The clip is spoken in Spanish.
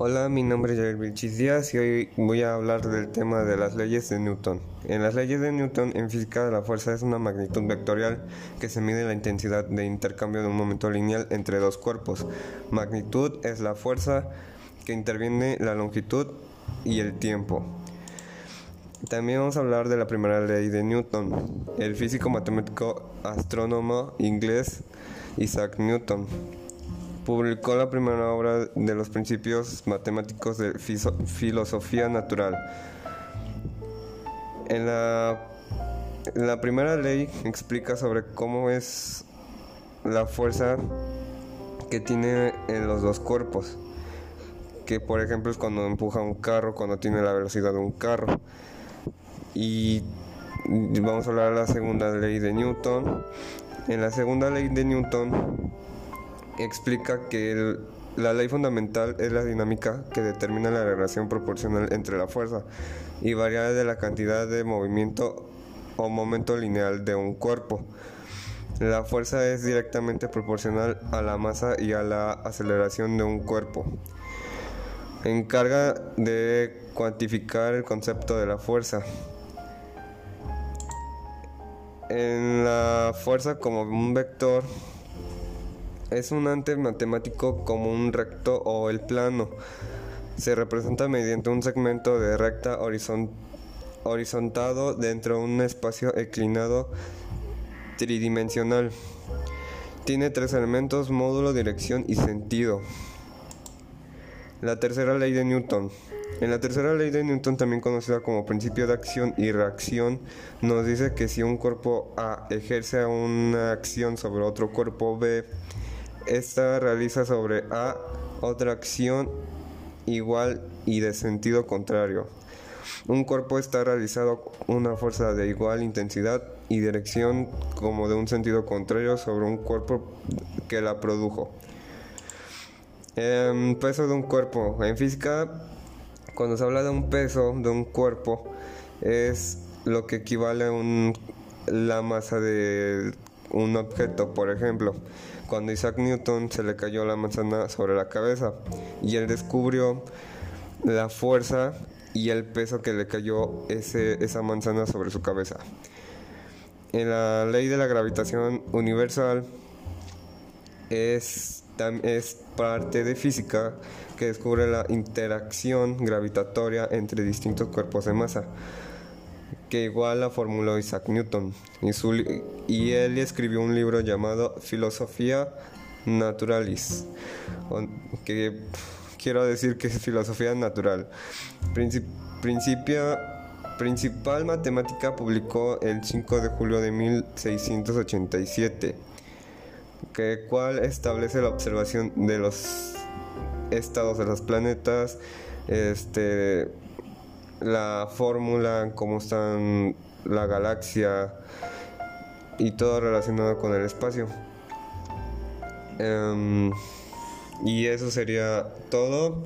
Hola, mi nombre es Jair Vilchis Díaz y hoy voy a hablar del tema de las leyes de Newton. En las leyes de Newton, en física, la fuerza es una magnitud vectorial que se mide la intensidad de intercambio de un momento lineal entre dos cuerpos. Magnitud es la fuerza que interviene la longitud y el tiempo. También vamos a hablar de la primera ley de Newton, el físico matemático astrónomo inglés Isaac Newton publicó la primera obra de los principios matemáticos de filosofía natural. En la, primera ley explica sobre cómo es la fuerza que tiene en los dos cuerpos. Que por ejemplo es cuando empuja un carro, cuando tiene la velocidad de un carro. Y vamos a hablar de la segunda ley de Newton. En la segunda ley de Newton explica que la ley fundamental es la dinámica que determina la relación proporcional entre la fuerza y varía de la cantidad de movimiento o momento lineal de un cuerpo. La fuerza es directamente proporcional a la masa y a la aceleración de un cuerpo. Encarga de cuantificar el concepto de la fuerza. En la fuerza como un vector es un ante matemático como un recto o el plano. Se representa mediante un segmento de recta horizontado dentro de un espacio inclinado tridimensional. Tiene tres elementos, módulo, dirección y sentido. La tercera ley de Newton. En la tercera ley de Newton, también conocida como principio de acción y reacción, nos dice que si un cuerpo A ejerce una acción sobre otro cuerpo B, esta realiza sobre A otra acción igual y de sentido contrario. Un cuerpo está realizado una fuerza de igual intensidad y dirección como de un sentido contrario sobre un cuerpo que la produjo. Em, peso de un cuerpo. En física, cuando se habla de un peso de un cuerpo, es lo que equivale a un, la masa de un objeto, por ejemplo cuando Isaac Newton se le cayó la manzana sobre la cabeza y él descubrió la fuerza y el peso que le cayó ese, esa manzana sobre su cabeza. En la ley de la gravitación universal es, es parte de física que descubre la interacción gravitatoria entre distintos cuerpos de masa que igual la formuló Isaac Newton y, él escribió un libro llamado Filosofía Naturalis, que quiero decir que es filosofía natural. principal matemática publicó el 5 de julio de 1687, que cual establece la observación de los estados de los planetas, este la fórmula, cómo están la galaxia y todo relacionado con el espacio. Em, y eso sería todo.